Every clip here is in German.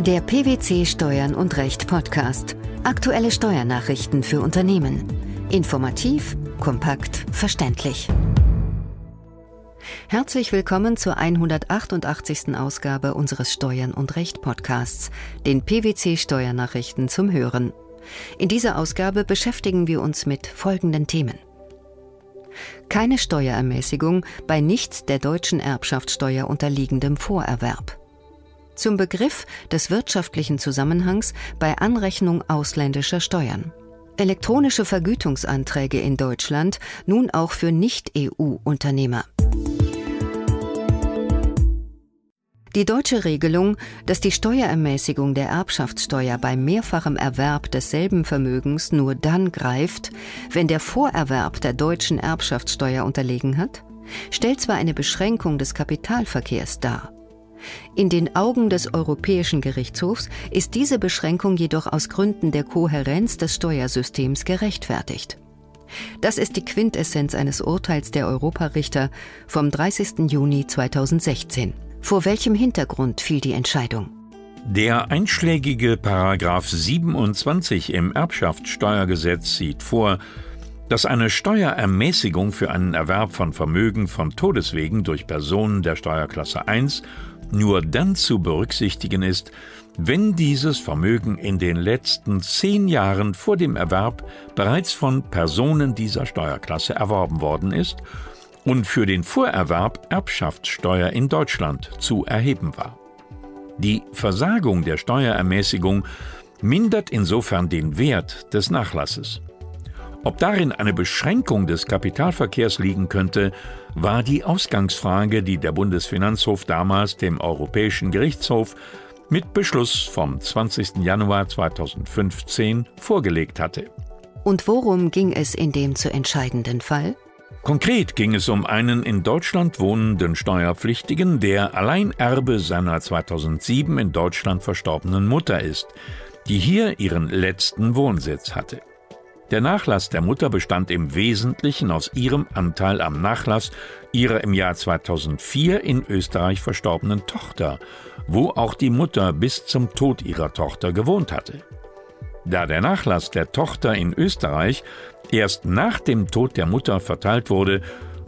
Der PwC Steuern und Recht Podcast. Aktuelle Steuernachrichten für Unternehmen. Informativ, kompakt, verständlich. Herzlich willkommen zur 188. Ausgabe unseres Steuern und Recht Podcasts, den PwC Steuernachrichten zum Hören. In dieser Ausgabe beschäftigen wir uns mit folgenden Themen. Keine Steuerermäßigung bei nicht der deutschen Erbschaftssteuer unterliegendem Vorerwerb zum Begriff des wirtschaftlichen Zusammenhangs bei Anrechnung ausländischer Steuern. Elektronische Vergütungsanträge in Deutschland nun auch für Nicht-EU-Unternehmer. Die deutsche Regelung, dass die Steuerermäßigung der Erbschaftssteuer bei mehrfachem Erwerb desselben Vermögens nur dann greift, wenn der Vorerwerb der deutschen Erbschaftssteuer unterlegen hat, stellt zwar eine Beschränkung des Kapitalverkehrs dar, in den Augen des Europäischen Gerichtshofs ist diese Beschränkung jedoch aus Gründen der Kohärenz des Steuersystems gerechtfertigt. Das ist die Quintessenz eines Urteils der Europarichter vom 30. Juni 2016. Vor welchem Hintergrund fiel die Entscheidung? Der einschlägige Paragraph 27 im Erbschaftssteuergesetz sieht vor, dass eine Steuerermäßigung für einen Erwerb von Vermögen von Todeswegen durch Personen der Steuerklasse 1 nur dann zu berücksichtigen ist, wenn dieses Vermögen in den letzten zehn Jahren vor dem Erwerb bereits von Personen dieser Steuerklasse erworben worden ist und für den Vorerwerb Erbschaftssteuer in Deutschland zu erheben war. Die Versagung der Steuerermäßigung mindert insofern den Wert des Nachlasses. Ob darin eine Beschränkung des Kapitalverkehrs liegen könnte, war die Ausgangsfrage, die der Bundesfinanzhof damals dem Europäischen Gerichtshof mit Beschluss vom 20. Januar 2015 vorgelegt hatte. Und worum ging es in dem zu entscheidenden Fall? Konkret ging es um einen in Deutschland wohnenden Steuerpflichtigen, der Alleinerbe seiner 2007 in Deutschland verstorbenen Mutter ist, die hier ihren letzten Wohnsitz hatte. Der Nachlass der Mutter bestand im Wesentlichen aus ihrem Anteil am Nachlass ihrer im Jahr 2004 in Österreich verstorbenen Tochter, wo auch die Mutter bis zum Tod ihrer Tochter gewohnt hatte. Da der Nachlass der Tochter in Österreich erst nach dem Tod der Mutter verteilt wurde,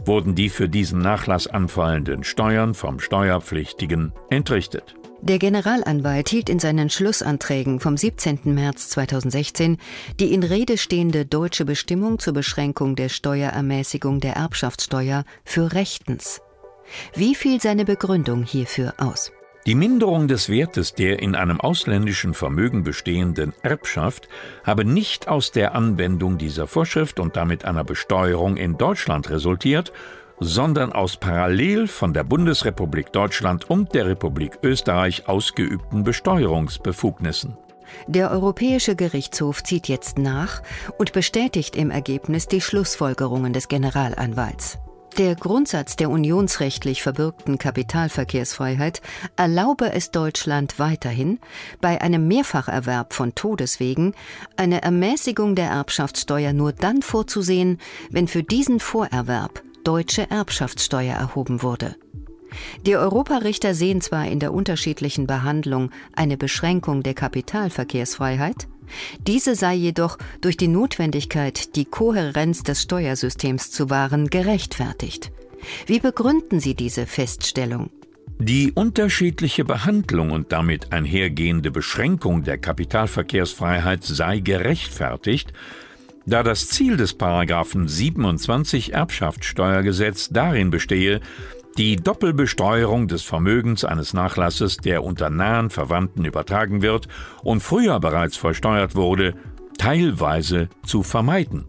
wurden die für diesen Nachlass anfallenden Steuern vom Steuerpflichtigen entrichtet. Der Generalanwalt hielt in seinen Schlussanträgen vom 17. März 2016 die in Rede stehende deutsche Bestimmung zur Beschränkung der Steuerermäßigung der Erbschaftssteuer für rechtens. Wie fiel seine Begründung hierfür aus? Die Minderung des Wertes der in einem ausländischen Vermögen bestehenden Erbschaft habe nicht aus der Anwendung dieser Vorschrift und damit einer Besteuerung in Deutschland resultiert, sondern aus parallel von der Bundesrepublik Deutschland und der Republik Österreich ausgeübten Besteuerungsbefugnissen. Der Europäische Gerichtshof zieht jetzt nach und bestätigt im Ergebnis die Schlussfolgerungen des Generalanwalts. Der Grundsatz der unionsrechtlich verbürgten Kapitalverkehrsfreiheit erlaube es Deutschland weiterhin, bei einem Mehrfacherwerb von Todeswegen eine Ermäßigung der Erbschaftssteuer nur dann vorzusehen, wenn für diesen Vorerwerb deutsche Erbschaftssteuer erhoben wurde. Die Europarichter sehen zwar in der unterschiedlichen Behandlung eine Beschränkung der Kapitalverkehrsfreiheit, diese sei jedoch durch die Notwendigkeit, die Kohärenz des Steuersystems zu wahren, gerechtfertigt. Wie begründen Sie diese Feststellung? Die unterschiedliche Behandlung und damit einhergehende Beschränkung der Kapitalverkehrsfreiheit sei gerechtfertigt, da das Ziel des Paragraphen 27 Erbschaftssteuergesetz darin bestehe, die Doppelbesteuerung des Vermögens eines Nachlasses, der unter nahen Verwandten übertragen wird und früher bereits versteuert wurde, teilweise zu vermeiden.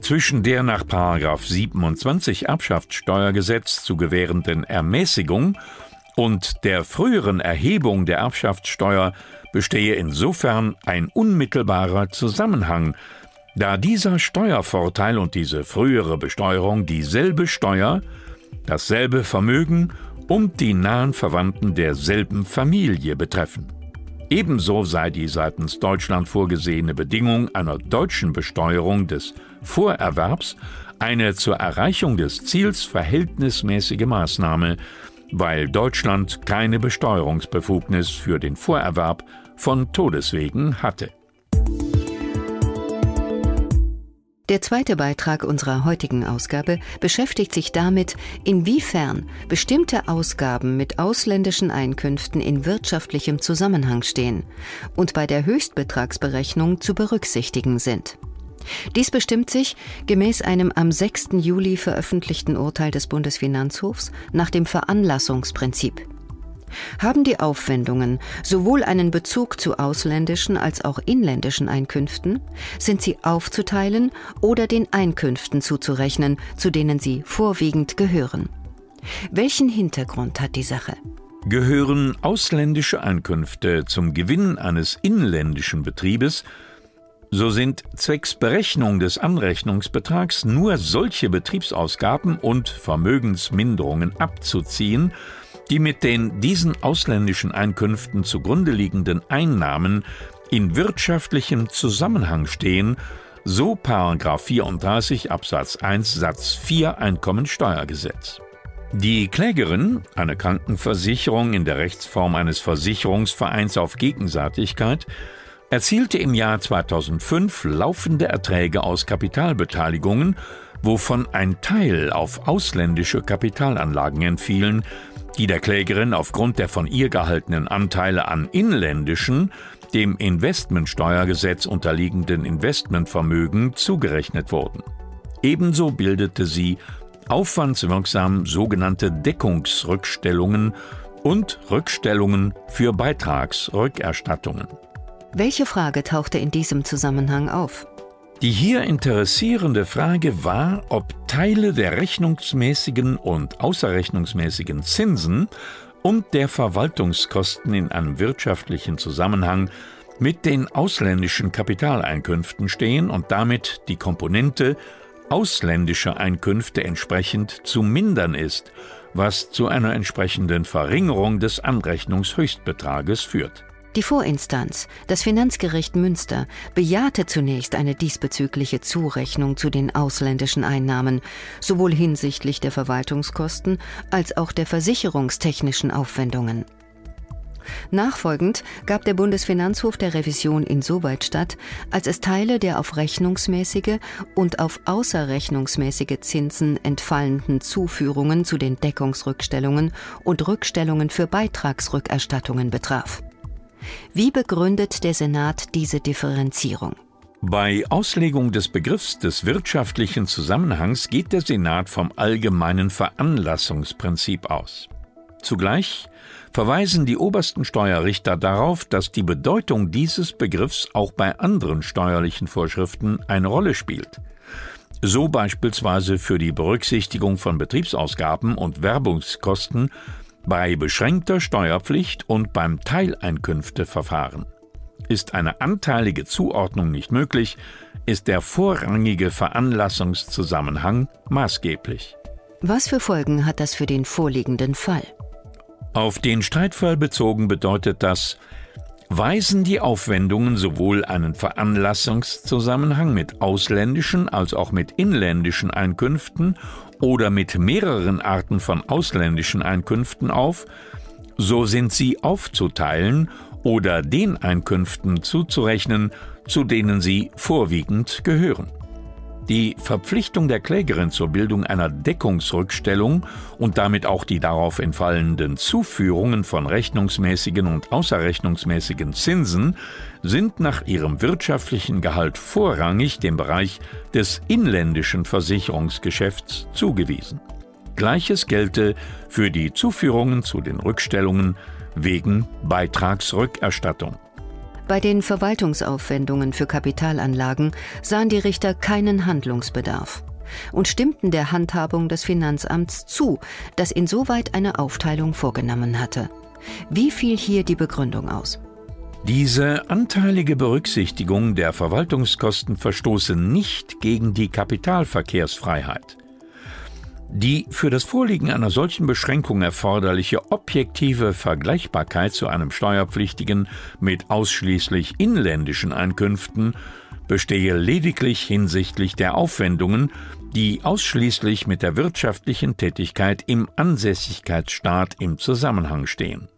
Zwischen der nach 27 Erbschaftssteuergesetz zu gewährenden Ermäßigung und der früheren Erhebung der Erbschaftssteuer bestehe insofern ein unmittelbarer Zusammenhang, da dieser Steuervorteil und diese frühere Besteuerung dieselbe Steuer, dasselbe Vermögen und die nahen Verwandten derselben Familie betreffen. Ebenso sei die seitens Deutschland vorgesehene Bedingung einer deutschen Besteuerung des Vorerwerbs eine zur Erreichung des Ziels verhältnismäßige Maßnahme, weil Deutschland keine Besteuerungsbefugnis für den Vorerwerb von Todeswegen hatte. Der zweite Beitrag unserer heutigen Ausgabe beschäftigt sich damit, inwiefern bestimmte Ausgaben mit ausländischen Einkünften in wirtschaftlichem Zusammenhang stehen und bei der Höchstbetragsberechnung zu berücksichtigen sind. Dies bestimmt sich gemäß einem am 6. Juli veröffentlichten Urteil des Bundesfinanzhofs nach dem Veranlassungsprinzip. Haben die Aufwendungen sowohl einen Bezug zu ausländischen als auch inländischen Einkünften, sind sie aufzuteilen oder den Einkünften zuzurechnen, zu denen sie vorwiegend gehören. Welchen Hintergrund hat die Sache? Gehören ausländische Einkünfte zum Gewinn eines inländischen Betriebes, so sind zwecks Berechnung des Anrechnungsbetrags nur solche Betriebsausgaben und Vermögensminderungen abzuziehen, die mit den diesen ausländischen Einkünften zugrunde liegenden Einnahmen in wirtschaftlichem Zusammenhang stehen, so 34 Absatz 1 Satz 4 Einkommensteuergesetz. Die Klägerin, eine Krankenversicherung in der Rechtsform eines Versicherungsvereins auf Gegenseitigkeit, erzielte im Jahr 2005 laufende Erträge aus Kapitalbeteiligungen, wovon ein Teil auf ausländische Kapitalanlagen entfielen, die der Klägerin aufgrund der von ihr gehaltenen Anteile an inländischen, dem Investmentsteuergesetz unterliegenden Investmentvermögen zugerechnet wurden. Ebenso bildete sie aufwandswirksam sogenannte Deckungsrückstellungen und Rückstellungen für Beitragsrückerstattungen. Welche Frage tauchte in diesem Zusammenhang auf? Die hier interessierende Frage war, ob Teile der rechnungsmäßigen und außerrechnungsmäßigen Zinsen und der Verwaltungskosten in einem wirtschaftlichen Zusammenhang mit den ausländischen Kapitaleinkünften stehen und damit die Komponente ausländische Einkünfte entsprechend zu mindern ist, was zu einer entsprechenden Verringerung des Anrechnungshöchstbetrages führt. Die Vorinstanz, das Finanzgericht Münster, bejahte zunächst eine diesbezügliche Zurechnung zu den ausländischen Einnahmen, sowohl hinsichtlich der Verwaltungskosten als auch der versicherungstechnischen Aufwendungen. Nachfolgend gab der Bundesfinanzhof der Revision insoweit statt, als es Teile der auf rechnungsmäßige und auf außerrechnungsmäßige Zinsen entfallenden Zuführungen zu den Deckungsrückstellungen und Rückstellungen für Beitragsrückerstattungen betraf. Wie begründet der Senat diese Differenzierung? Bei Auslegung des Begriffs des wirtschaftlichen Zusammenhangs geht der Senat vom allgemeinen Veranlassungsprinzip aus. Zugleich verweisen die obersten Steuerrichter darauf, dass die Bedeutung dieses Begriffs auch bei anderen steuerlichen Vorschriften eine Rolle spielt. So beispielsweise für die Berücksichtigung von Betriebsausgaben und Werbungskosten bei beschränkter Steuerpflicht und beim Teileinkünfteverfahren. Ist eine anteilige Zuordnung nicht möglich, ist der vorrangige Veranlassungszusammenhang maßgeblich. Was für Folgen hat das für den vorliegenden Fall? Auf den Streitfall bezogen bedeutet das, weisen die Aufwendungen sowohl einen Veranlassungszusammenhang mit ausländischen als auch mit inländischen Einkünften oder mit mehreren Arten von ausländischen Einkünften auf, so sind sie aufzuteilen oder den Einkünften zuzurechnen, zu denen sie vorwiegend gehören. Die Verpflichtung der Klägerin zur Bildung einer Deckungsrückstellung und damit auch die darauf entfallenden Zuführungen von rechnungsmäßigen und außerrechnungsmäßigen Zinsen sind nach ihrem wirtschaftlichen Gehalt vorrangig dem Bereich des inländischen Versicherungsgeschäfts zugewiesen. Gleiches gelte für die Zuführungen zu den Rückstellungen wegen Beitragsrückerstattung. Bei den Verwaltungsaufwendungen für Kapitalanlagen sahen die Richter keinen Handlungsbedarf und stimmten der Handhabung des Finanzamts zu, das insoweit eine Aufteilung vorgenommen hatte. Wie fiel hier die Begründung aus? Diese anteilige Berücksichtigung der Verwaltungskosten verstoße nicht gegen die Kapitalverkehrsfreiheit. Die für das Vorliegen einer solchen Beschränkung erforderliche objektive Vergleichbarkeit zu einem Steuerpflichtigen mit ausschließlich inländischen Einkünften bestehe lediglich hinsichtlich der Aufwendungen, die ausschließlich mit der wirtschaftlichen Tätigkeit im Ansässigkeitsstaat im Zusammenhang stehen.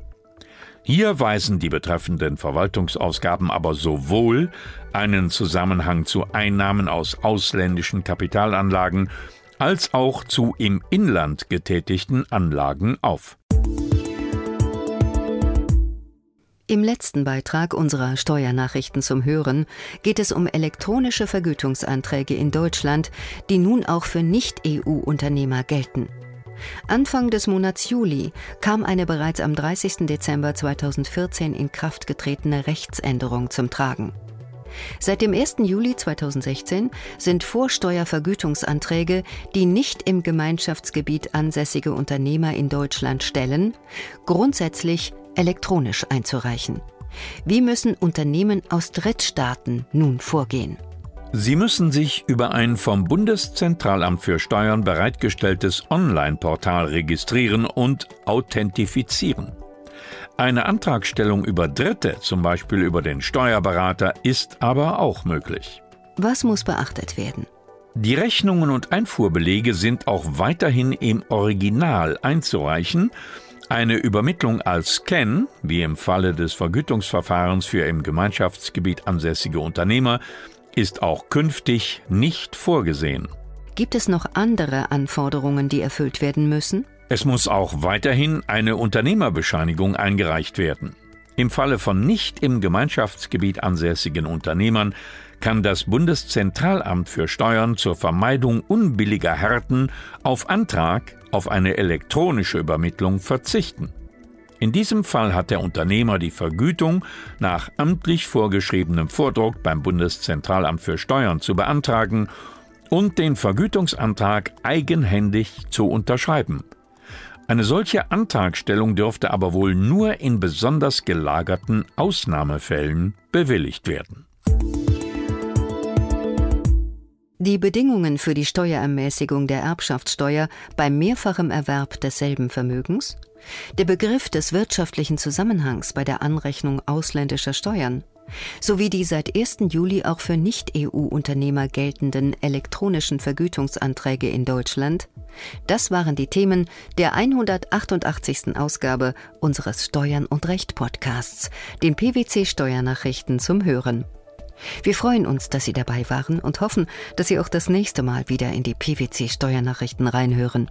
Hier weisen die betreffenden Verwaltungsausgaben aber sowohl einen Zusammenhang zu Einnahmen aus ausländischen Kapitalanlagen als auch zu im Inland getätigten Anlagen auf. Im letzten Beitrag unserer Steuernachrichten zum Hören geht es um elektronische Vergütungsanträge in Deutschland, die nun auch für Nicht-EU-Unternehmer gelten. Anfang des Monats Juli kam eine bereits am 30. Dezember 2014 in Kraft getretene Rechtsänderung zum Tragen. Seit dem 1. Juli 2016 sind Vorsteuervergütungsanträge, die nicht im Gemeinschaftsgebiet ansässige Unternehmer in Deutschland stellen, grundsätzlich elektronisch einzureichen. Wie müssen Unternehmen aus Drittstaaten nun vorgehen? Sie müssen sich über ein vom Bundeszentralamt für Steuern bereitgestelltes Online-Portal registrieren und authentifizieren. Eine Antragstellung über Dritte, zum Beispiel über den Steuerberater, ist aber auch möglich. Was muss beachtet werden? Die Rechnungen und Einfuhrbelege sind auch weiterhin im Original einzureichen eine Übermittlung als Scan, wie im Falle des Vergütungsverfahrens für im Gemeinschaftsgebiet ansässige Unternehmer, ist auch künftig nicht vorgesehen. Gibt es noch andere Anforderungen, die erfüllt werden müssen? Es muss auch weiterhin eine Unternehmerbescheinigung eingereicht werden. Im Falle von nicht im Gemeinschaftsgebiet ansässigen Unternehmern kann das Bundeszentralamt für Steuern zur Vermeidung unbilliger Härten auf Antrag auf eine elektronische Übermittlung verzichten. In diesem Fall hat der Unternehmer die Vergütung nach amtlich vorgeschriebenem Vordruck beim Bundeszentralamt für Steuern zu beantragen und den Vergütungsantrag eigenhändig zu unterschreiben. Eine solche Antragstellung dürfte aber wohl nur in besonders gelagerten Ausnahmefällen bewilligt werden. Die Bedingungen für die Steuerermäßigung der Erbschaftssteuer bei mehrfachem Erwerb desselben Vermögens, der Begriff des wirtschaftlichen Zusammenhangs bei der Anrechnung ausländischer Steuern sowie die seit 1. Juli auch für Nicht-EU-Unternehmer geltenden elektronischen Vergütungsanträge in Deutschland, das waren die Themen der 188. Ausgabe unseres Steuern und Recht Podcasts, den PwC Steuernachrichten zum Hören. Wir freuen uns, dass Sie dabei waren und hoffen, dass Sie auch das nächste Mal wieder in die PwC Steuernachrichten reinhören.